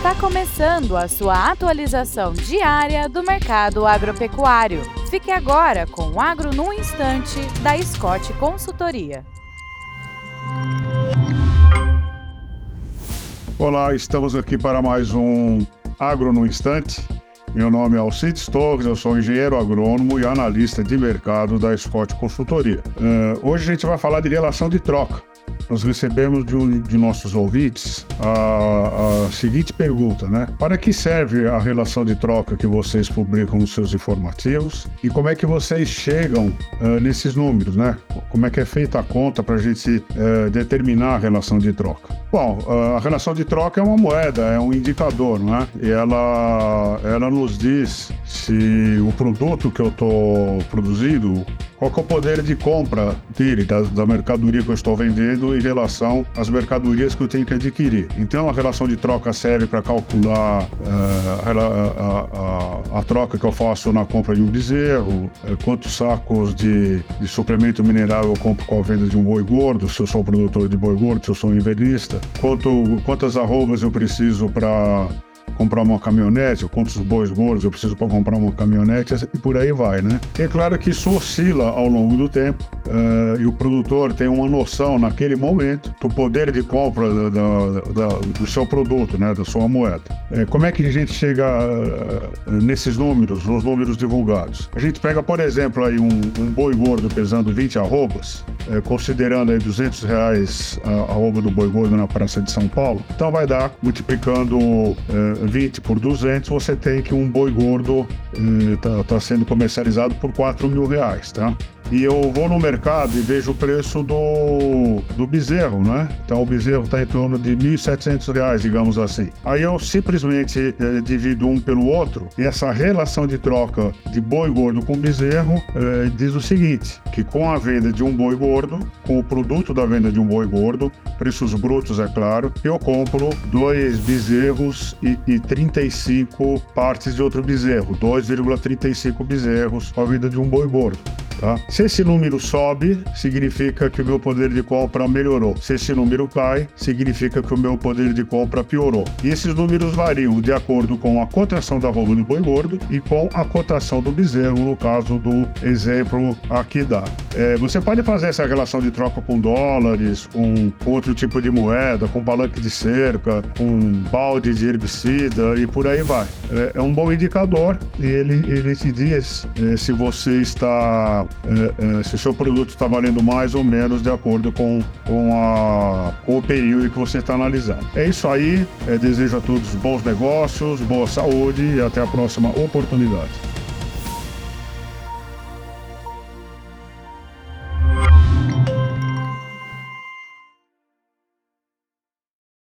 Está começando a sua atualização diária do mercado agropecuário. Fique agora com o Agro no Instante, da Scott Consultoria. Olá, estamos aqui para mais um Agro no Instante. Meu nome é Alcides Torres, eu sou engenheiro agrônomo e analista de mercado da Scott Consultoria. Uh, hoje a gente vai falar de relação de troca nós recebemos de, um, de nossos ouvintes a, a, seguinte pergunta, né? Para que serve a relação de troca que vocês publicam nos seus informativos e como é que vocês chegam uh, nesses números, né? Como é que é feita a conta para a gente uh, determinar a relação de troca? Bom, uh, a relação de troca é uma moeda, é um indicador, não é? E ela, ela nos diz se o produto que eu estou produzindo, qual é o poder de compra dele, da, da mercadoria que eu estou vendendo em relação às mercadorias que eu tenho que adquirir. Então, a relação de troca serve para calcular uh, a, a, a, troca que eu faço na compra de um bezerro, uh, quantos sacos de, de, suplemento mineral eu compro com a venda de um boi gordo, se eu sou produtor de boi gordo, se eu sou invernista, quanto, quantas arrobas eu preciso para comprar uma caminhonete, ou quantos bois gordos eu preciso para comprar uma caminhonete, e por aí vai, né? é claro que isso oscila ao longo do tempo, uh, e o produtor tem uma noção naquele momento do poder de compra da, da, da, do seu produto, né? Da sua moeda. Uh, como é que a gente chega uh, nesses números, nos números divulgados? A gente pega, por exemplo, aí um, um boi gordo pesando 20 arrobas, considerando aí 200 reais a arroba do boi gordo na Praça de São Paulo, então vai dar, multiplicando 20 por 200, você tem que um boi gordo está eh, tá sendo comercializado por 4 mil reais, tá? E eu vou no mercado e vejo o preço do, do bezerro, né? Então o bezerro está em torno de R$ 1.700, digamos assim. Aí eu simplesmente eh, divido um pelo outro e essa relação de troca de boi gordo com bezerro eh, diz o seguinte, que com a venda de um boi gordo, com o produto da venda de um boi gordo, preços brutos é claro, eu compro dois bezerros e, e 35 partes de outro bezerro, 2,35 bezerros com a venda de um boi gordo. Tá? Se esse número sobe, significa que o meu poder de compra melhorou. Se esse número cai, significa que o meu poder de compra piorou. E esses números variam de acordo com a cotação da roupa do boi gordo e com a cotação do bezerro, no caso do exemplo aqui dá. É, você pode fazer essa relação de troca com dólares, com outro tipo de moeda, com palanque de cerca, com balde de herbicida e por aí vai. É, é um bom indicador e ele, ele te diz é, se você está é, é, se o seu produto está valendo mais ou menos de acordo com, com, a, com o período que você está analisando. É isso aí, é, desejo a todos bons negócios, boa saúde e até a próxima oportunidade.